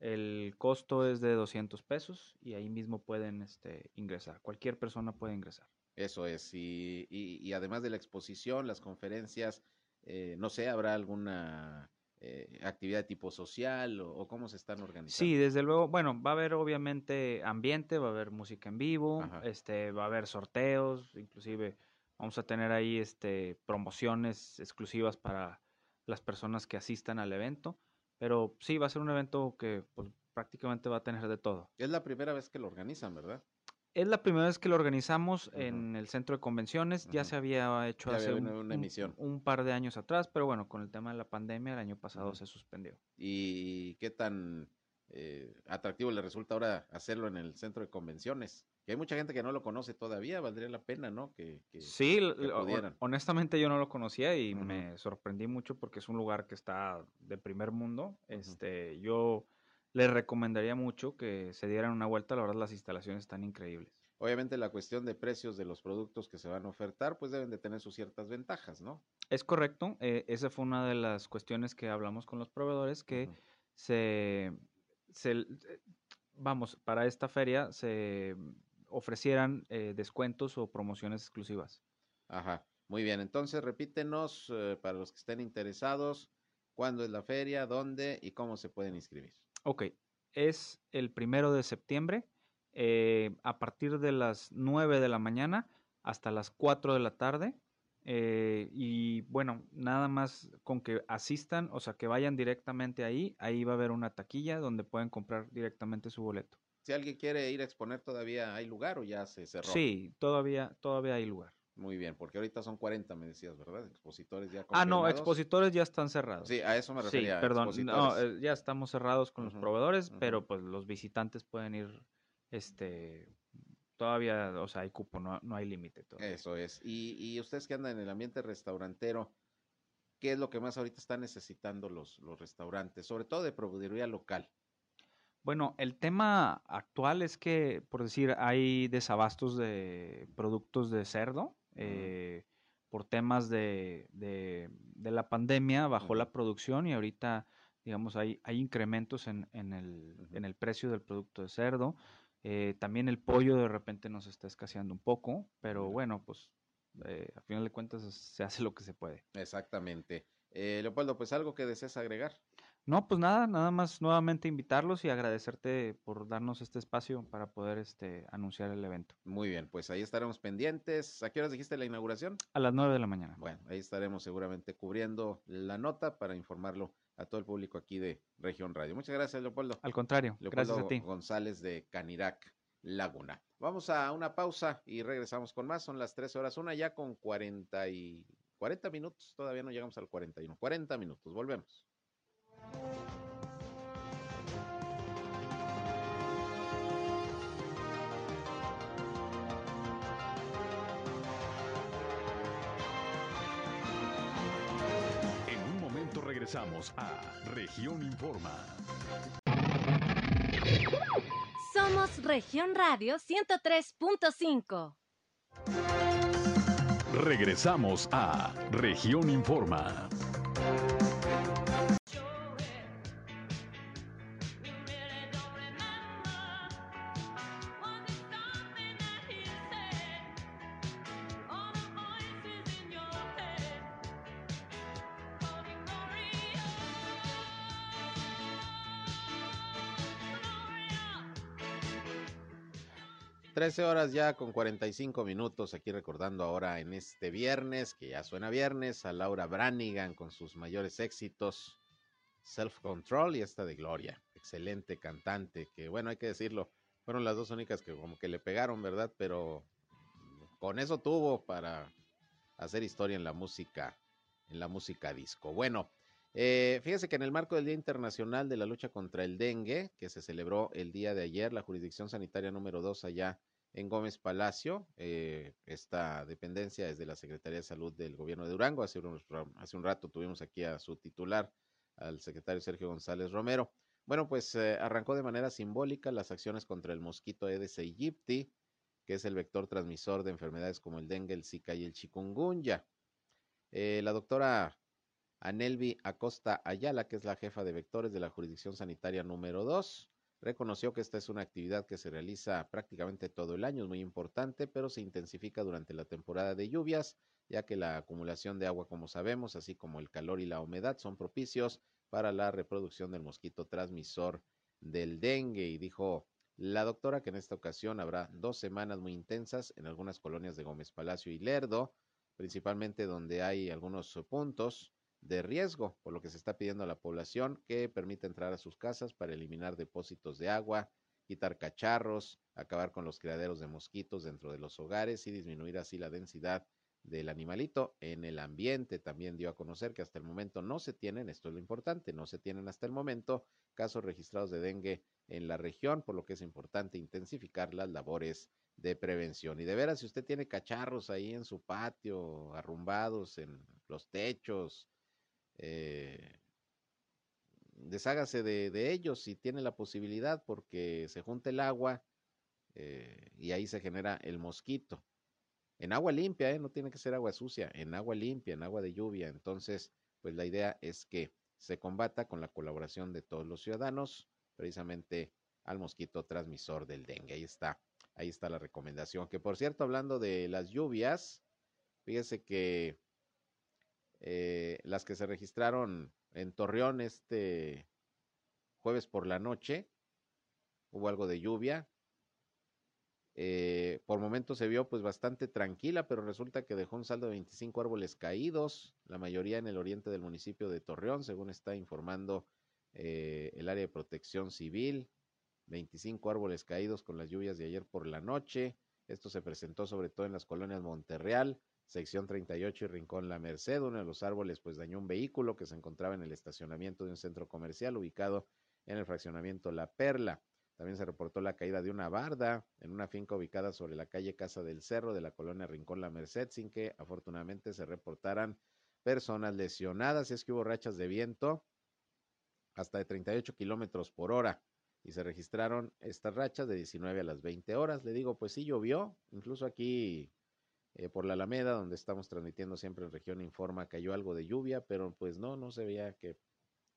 El costo es de 200 pesos y ahí mismo pueden este, ingresar. Cualquier persona puede ingresar. Eso es. Y, y- y además de la exposición, las conferencias, eh, no sé, ¿habrá alguna eh, actividad de tipo social o, o cómo se están organizando? Sí, desde luego, bueno, va a haber obviamente ambiente, va a haber música en vivo, Ajá. este, va a haber sorteos, inclusive vamos a tener ahí este promociones exclusivas para las personas que asistan al evento, pero sí va a ser un evento que pues, prácticamente va a tener de todo. Es la primera vez que lo organizan, ¿verdad? Es la primera vez que lo organizamos en el centro de convenciones, ya se había hecho Ya hace había una- una un- emisión. un par de años atrás, pero bueno, con el tema de la pandemia el año pasado se suspendió. ¿Y qué tan eh, atractivo le resulta ahora hacerlo en el centro de convenciones? Que hay mucha gente que no lo conoce todavía, valdría la pena, ¿no? Que, que- Sí, que pudieran. honestamente yo no lo conocía y me sorprendí mucho porque es un lugar que está de primer mundo. Este, yo les recomendaría mucho que se dieran una vuelta, la verdad las instalaciones están increíbles. Obviamente la cuestión de precios de los productos que se van a ofertar, pues deben de tener sus ciertas ventajas, ¿no? Es correcto, eh, esa fue una de las cuestiones que hablamos con los proveedores que se, eh, vamos, para esta feria se ofrecieran eh, descuentos o promociones exclusivas. Ajá, muy bien. Entonces, repítenos eh, para los que estén interesados, cuándo es la feria, dónde y cómo se pueden inscribir. Ok, es el primero de septiembre, eh, a partir de las 9 de la mañana hasta las 4 de la tarde. eh, y bueno, nada más con que asistan, o sea, que vayan directamente ahí, ahí va a haber una taquilla donde pueden comprar directamente su boleto. Si alguien quiere ir a exponer, ¿todavía hay lugar o ya se cerró? Sí, todavía, todavía hay lugar. Muy bien, porque ahorita son 40, me decías, ¿verdad? Expositores ya Ah, no, expositores ya están cerrados. Sí, a eso me Sí, refería. perdón, no, eh, ya estamos cerrados con los proveedores, pero pues los visitantes pueden ir, este, todavía, o sea, hay cupo, no, no hay límite. Eso es. Y, y ustedes que andan en el ambiente restaurantero, ¿qué es lo que más ahorita están necesitando los, los restaurantes? Sobre todo de proveeduría local. Bueno, el tema actual es que, por decir, hay desabastos de productos de cerdo. Eh, por temas de, de- de la pandemia bajó la producción y ahorita, digamos, hay, hay incrementos en, en el, en el precio del producto de cerdo. Eh, también el pollo de repente nos está escaseando un poco, pero bueno, pues eh, a final de cuentas se hace lo que se puede. Exactamente. Eh, Leopoldo, pues algo que desees agregar. No, pues nada, nada más nuevamente invitarlos y agradecerte por darnos este espacio para poder este, anunciar el evento. Muy bien, pues ahí estaremos pendientes. ¿A qué horas dijiste la inauguración? A las 9 de la mañana. Bueno, ahí estaremos seguramente cubriendo la nota para informarlo a todo el público aquí de Región Radio. Muchas gracias, Leopoldo. Al contrario, Leopoldo gracias a ti. González de Canirac Laguna. Vamos a una pausa y regresamos con más. Son las 13 horas, una ya con 40 y 40 minutos. Todavía no llegamos al 41. 40 minutos. Volvemos. En un momento regresamos a Región Informa. Somos Región Radio 103.5. Regresamos a Región Informa. Trece horas ya con 45 minutos, aquí recordando ahora en este viernes, que ya suena viernes, a Laura Branigan con sus mayores éxitos, Self Control y esta de Gloria, excelente cantante, que bueno, hay que decirlo, fueron las dos únicas que como que le pegaron, ¿verdad? Pero con eso tuvo para hacer historia en la música, en la música disco. Bueno, eh, fíjese que en el marco del Día Internacional de la Lucha contra el Dengue, que se celebró el día de ayer, la jurisdicción sanitaria número 2 allá en Gómez Palacio, eh, esta dependencia es de la Secretaría de Salud del Gobierno de Durango. Hace un, rato tuvimos aquí a su titular, al secretario Sergio González Romero. Bueno, pues eh, arrancó de manera simbólica las acciones contra el mosquito Aedes aegypti, que es el vector transmisor de enfermedades como el dengue, el zika y el chikungunya. Eh, la doctora Anelvi Acosta Ayala, que es la jefa de vectores de la jurisdicción sanitaria número 2, reconoció que esta es una actividad que se realiza prácticamente todo el año, es muy importante, pero se intensifica durante la temporada de lluvias, ya que la acumulación de agua, como sabemos, así como el calor y la humedad son propicios para la reproducción del mosquito transmisor del dengue. Y dijo la doctora que en esta ocasión habrá dos semanas muy intensas en algunas colonias de Gómez Palacio y Lerdo, principalmente donde hay algunos puntos de riesgo, por lo que se está pidiendo a la población que permita entrar a sus casas para eliminar depósitos de agua, quitar cacharros, acabar con los criaderos de mosquitos dentro de los hogares y disminuir así la densidad del animalito en el ambiente. También dio a conocer que hasta el momento no se tienen, esto es lo importante, no se tienen hasta el momento casos registrados de dengue en la región, por lo que es importante intensificar las labores de prevención. Y de veras, si usted tiene cacharros ahí en su patio, arrumbados en los techos, eh, deshágase de, ellos si tiene la posibilidad porque se junta el agua eh, y ahí se genera el mosquito. En agua limpia, ¿eh? no tiene que ser agua sucia, en agua limpia, en agua de lluvia. Entonces, pues la idea es que se combata con la colaboración de todos los ciudadanos, precisamente al mosquito transmisor del dengue. Ahí está, ahí está la recomendación. Que por cierto, hablando de las lluvias, fíjese que eh, las que se registraron en Torreón este jueves por la noche, hubo algo de lluvia. eh, por momentos se vio pues bastante tranquila, pero resulta que dejó un saldo de 25 árboles caídos, la mayoría en el oriente del municipio de Torreón, según está informando eh, el área de protección civil. 25 árboles caídos con las lluvias de ayer por la noche. Esto se presentó sobre todo en las colonias Monterreal, sección 38 y Rincón La Merced. Uno de los árboles pues dañó un vehículo que se encontraba en el estacionamiento de un centro comercial ubicado en el fraccionamiento La Perla. También se reportó la caída de una barda en una finca ubicada sobre la calle Casa del Cerro de la colonia Rincón La Merced, sin que afortunadamente se reportaran personas lesionadas. Es que hubo rachas de viento hasta de 38 kilómetros por hora y se registraron estas rachas de 19 a las 20 horas. Le digo, pues sí llovió, incluso aquí eh, por la Alameda, donde estamos transmitiendo siempre en región Informa, cayó algo de lluvia, pero pues no, no se veía que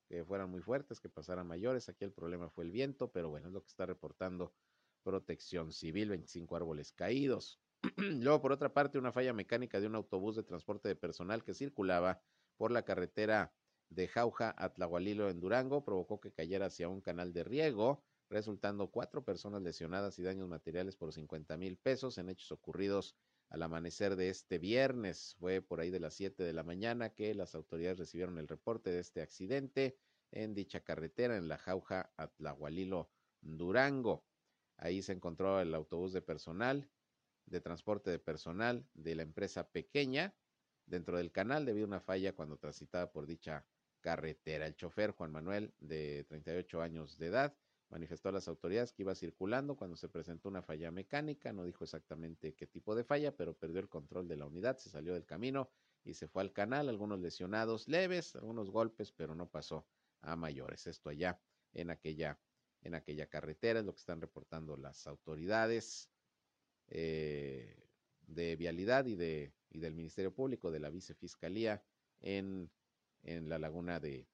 que fueran muy fuertes, que pasaran mayores. Aquí el problema fue el viento, pero bueno, es lo que está reportando Protección Civil, 25 árboles caídos. Luego, por otra parte, una falla mecánica de un autobús de transporte de personal que circulaba por la carretera de Jauja a Tlahualilo en Durango provocó que cayera hacia un canal de riego, resultando cuatro personas lesionadas y daños materiales por 50 mil pesos en hechos ocurridos al amanecer de este viernes. Fue por ahí de las 7 de la mañana que las autoridades recibieron el reporte de este accidente en dicha carretera en la Jauja Atlahualilo, Durango. Ahí se encontró el autobús de personal, de transporte de personal de la empresa pequeña dentro del canal debido a una falla cuando transitaba por dicha carretera. El chofer Juan Manuel, de 38 años de edad, Manifestó a las autoridades que iba circulando cuando se presentó una falla mecánica, no dijo exactamente qué tipo de falla, pero perdió el control de la unidad, se salió del camino y se fue al canal, algunos lesionados leves, algunos golpes, pero no pasó a mayores. Esto allá en aquella, en aquella carretera es lo que están reportando las autoridades eh, de vialidad y, de, y del Ministerio Público, de la Vicefiscalía en, en la laguna de,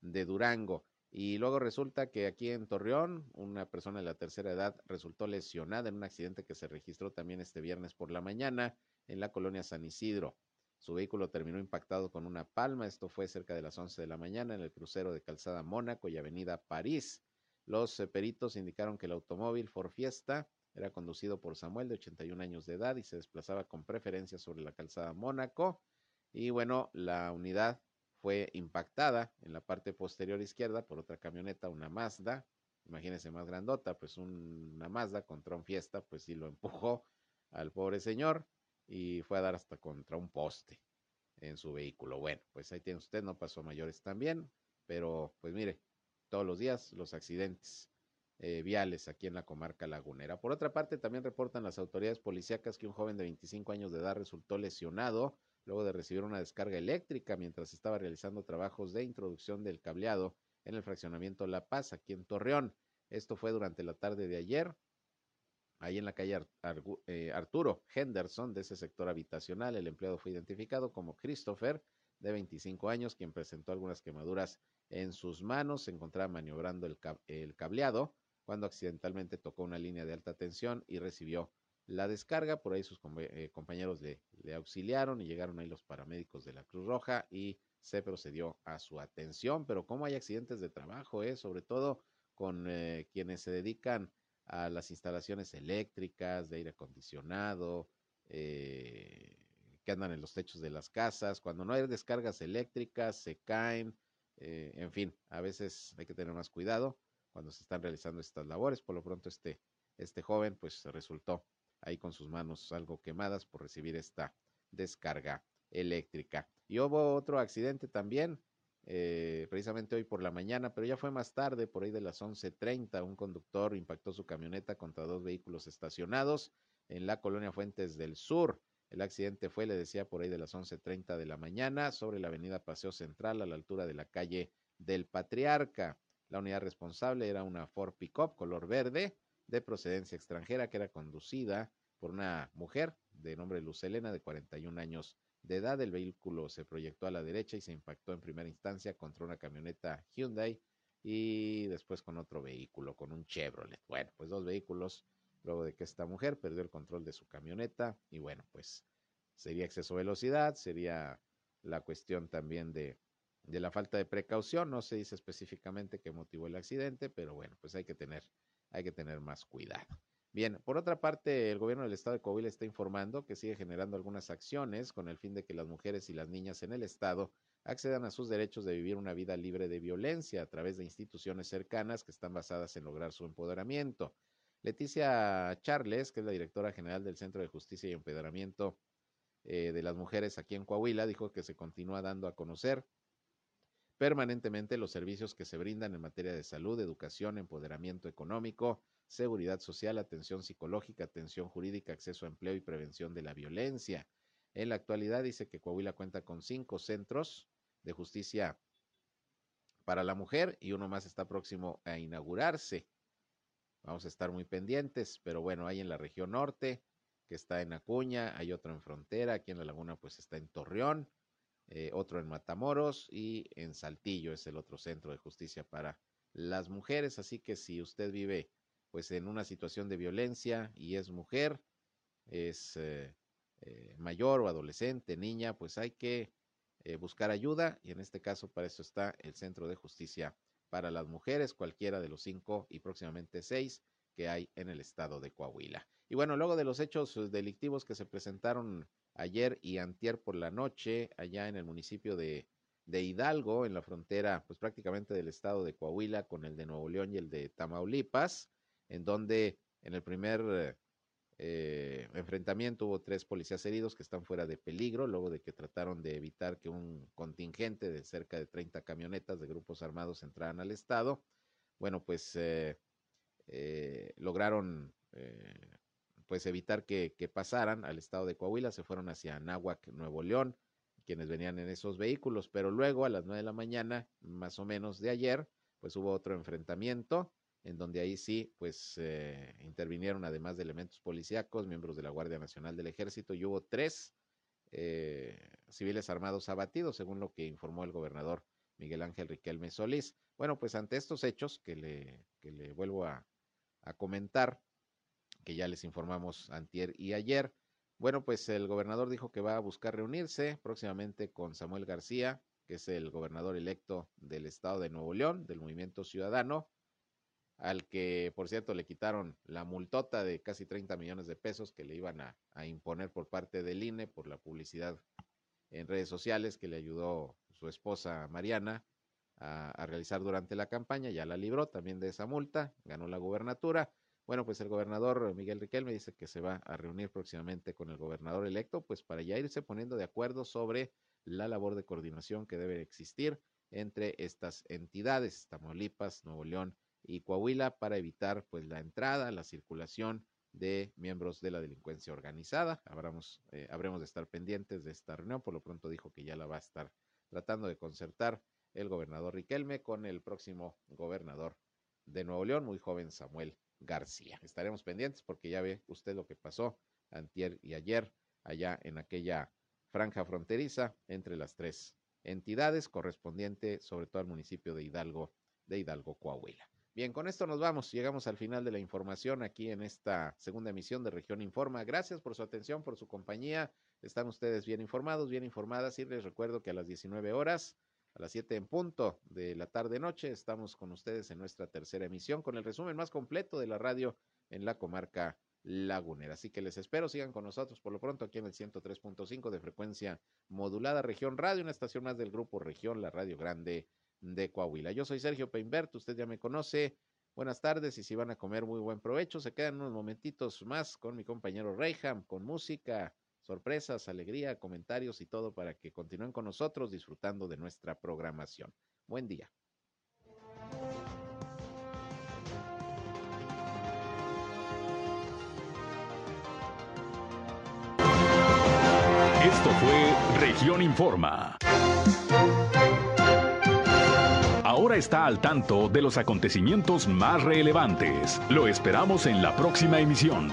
de Durango. Y luego resulta que aquí en Torreón, una persona de la tercera edad resultó lesionada en un accidente que se registró también este viernes por la mañana en la colonia San Isidro. Su vehículo terminó impactado con una palma. Esto fue cerca de las 11 de la mañana en el crucero de Calzada Mónaco y Avenida París. Los eh, peritos indicaron que el automóvil Ford Fiesta era conducido por Samuel de 81 años de edad y se desplazaba con preferencia sobre la calzada Mónaco. Y bueno, la unidad fue impactada en la parte posterior izquierda por otra camioneta, una Mazda, imagínense más grandota, pues una Mazda contra un Fiesta, pues sí lo empujó al pobre señor y fue a dar hasta contra un poste en su vehículo. Bueno, pues ahí tiene usted, no pasó mayores también, pero pues mire, todos los días los accidentes eh, viales aquí en la comarca lagunera. Por otra parte, también reportan las autoridades policíacas que un joven de 25 años de edad resultó lesionado luego de recibir una descarga eléctrica mientras estaba realizando trabajos de introducción del cableado en el fraccionamiento La Paz, aquí en Torreón. Esto fue durante la tarde de ayer, ahí en la calle eh, Arturo Henderson de ese sector habitacional. El empleado fue identificado como Christopher, de 25 años, quien presentó algunas quemaduras en sus manos. Se encontraba maniobrando el, el cableado cuando accidentalmente tocó una línea de alta tensión y recibió la descarga. Por ahí sus eh, compañeros le, auxiliaron y llegaron ahí los paramédicos de la Cruz Roja y se procedió a su atención. Pero como hay accidentes de trabajo, eh? sobre todo con eh, quienes se dedican a las instalaciones eléctricas, de aire acondicionado, que andan en los techos de las casas. Cuando no hay descargas eléctricas, se caen. en fin, a veces hay que tener más cuidado cuando se están realizando estas labores. Por lo pronto, este, este joven pues resultó ahí con sus manos algo quemadas por recibir esta descarga eléctrica. Y hubo otro accidente también, eh, precisamente hoy por la mañana, pero ya fue más tarde, por ahí de las 11.30, un conductor impactó su camioneta contra dos vehículos estacionados en la colonia Fuentes del Sur. El accidente fue, le decía, por ahí de las 11.30 de la mañana sobre la avenida Paseo Central a la altura de la calle del Patriarca. La unidad responsable era una Ford Pickup color verde de procedencia extranjera que era conducida por una mujer de nombre Luz Elena de 41 años de edad. El vehículo se proyectó a la derecha y se impactó en primera instancia contra una camioneta Hyundai y después con otro vehículo, con un Chevrolet. Bueno, pues dos vehículos luego de que esta mujer perdió el control de su camioneta y bueno, pues sería exceso de velocidad, sería la cuestión también de, de la falta de precaución, no se dice específicamente qué motivó el accidente, pero bueno, pues hay que tener hay que tener más cuidado. Bien, por otra parte, el gobierno del estado de Coahuila está informando que sigue generando algunas acciones con el fin de que las mujeres y las niñas en el estado accedan a sus derechos de vivir una vida libre de violencia a través de instituciones cercanas que están basadas en lograr su empoderamiento. Leticia Charles, que es la directora general del Centro de Justicia y Empoderamiento eh, de las Mujeres aquí en Coahuila, dijo que se continúa dando a conocer permanentemente los servicios que se brindan en materia de salud, educación, empoderamiento económico, seguridad social, atención psicológica, atención jurídica, acceso a empleo y prevención de la violencia. En la actualidad dice que Coahuila cuenta con cinco centros de justicia para la mujer y uno más está próximo a inaugurarse. Vamos a estar muy pendientes, pero bueno, hay en la región norte, que está en Acuña, hay otro en Frontera, aquí en la Laguna pues está en Torreón, eh, otro en Matamoros y en Saltillo es el otro centro de justicia para las mujeres. Así que si usted vive pues en una situación de violencia y es mujer, es eh, eh, mayor o adolescente, niña, pues hay que buscar ayuda y en este caso para eso está el Centro de Justicia para las mujeres, cualquiera de los cinco y próximamente seis que hay en el estado de Coahuila. Y bueno, luego de los hechos delictivos que se presentaron ayer y antier por la noche allá en el municipio de, de Hidalgo, en la frontera pues prácticamente del estado de Coahuila con el de Nuevo León y el de Tamaulipas, en donde en el primer eh, enfrentamiento hubo tres policías heridos que están fuera de peligro, luego de que trataron de evitar que un contingente de cerca de 30 camionetas de grupos armados entraran al estado. Bueno, pues eh, eh, lograron pues evitar que, que, pasaran al estado de Coahuila, se fueron hacia Anáhuac, Nuevo León, quienes venían en esos vehículos, pero luego a las nueve de la mañana, más o menos de ayer, pues hubo otro enfrentamiento en donde ahí sí, pues eh, intervinieron además de elementos policíacos, miembros de la Guardia Nacional del Ejército, y hubo tres eh, civiles armados abatidos, según lo que informó el gobernador Miguel Ángel Riquelme Solís. Bueno, pues ante estos hechos que le, que le vuelvo a, a comentar, que ya les informamos antier y ayer, bueno, pues el gobernador dijo que va a buscar reunirse próximamente con Samuel García, que es el gobernador electo del estado de Nuevo León, del Movimiento Ciudadano, al que, por cierto, le quitaron la multota de casi 30 millones de pesos que le iban a, imponer por parte del INE por la publicidad en redes sociales que le ayudó su esposa Mariana a, a, realizar durante la campaña, ya la libró también de esa multa, ganó la gubernatura. Bueno, pues el gobernador Miguel Riquelme dice que se va a reunir próximamente con el gobernador electo, pues para ya irse poniendo de acuerdo sobre la labor de coordinación que debe existir entre estas entidades, Tamaulipas, Nuevo León y Coahuila para evitar pues la entrada, la circulación de miembros de la delincuencia organizada. Habremos, eh, habremos de estar pendientes de esta reunión. Por lo pronto dijo que ya la va a estar tratando de concertar el gobernador Riquelme con el próximo gobernador de Nuevo León, muy joven Samuel García. Estaremos pendientes porque ya ve usted lo que pasó antier y ayer allá en aquella franja fronteriza entre las tres entidades correspondiente sobre todo al municipio de Hidalgo, de Hidalgo, Coahuila. Bien, con esto nos vamos. Llegamos al final de la información aquí en esta segunda emisión de Región Informa. Gracias por su atención, por su compañía. Están ustedes bien informados, bien informadas y les recuerdo que a las 19 horas, a las 7 en punto de la tarde-noche, estamos con ustedes en nuestra tercera emisión con el resumen más completo de la radio en la comarca lagunera. Así que les espero, sigan con nosotros por lo pronto aquí en el 103.5 de frecuencia modulada Región Radio, una estación más del grupo Región, la Radio Grande de Coahuila. Yo soy Sergio Peinbert, usted ya me conoce. Buenas tardes y si van a comer muy buen provecho, se quedan unos momentitos más con mi compañero Reyham, con música, sorpresas, alegría, comentarios y todo para que continúen con nosotros disfrutando de nuestra programación. Buen día. Esto fue Región Informa. Ahora está al tanto de los acontecimientos más relevantes. Lo esperamos en la próxima emisión.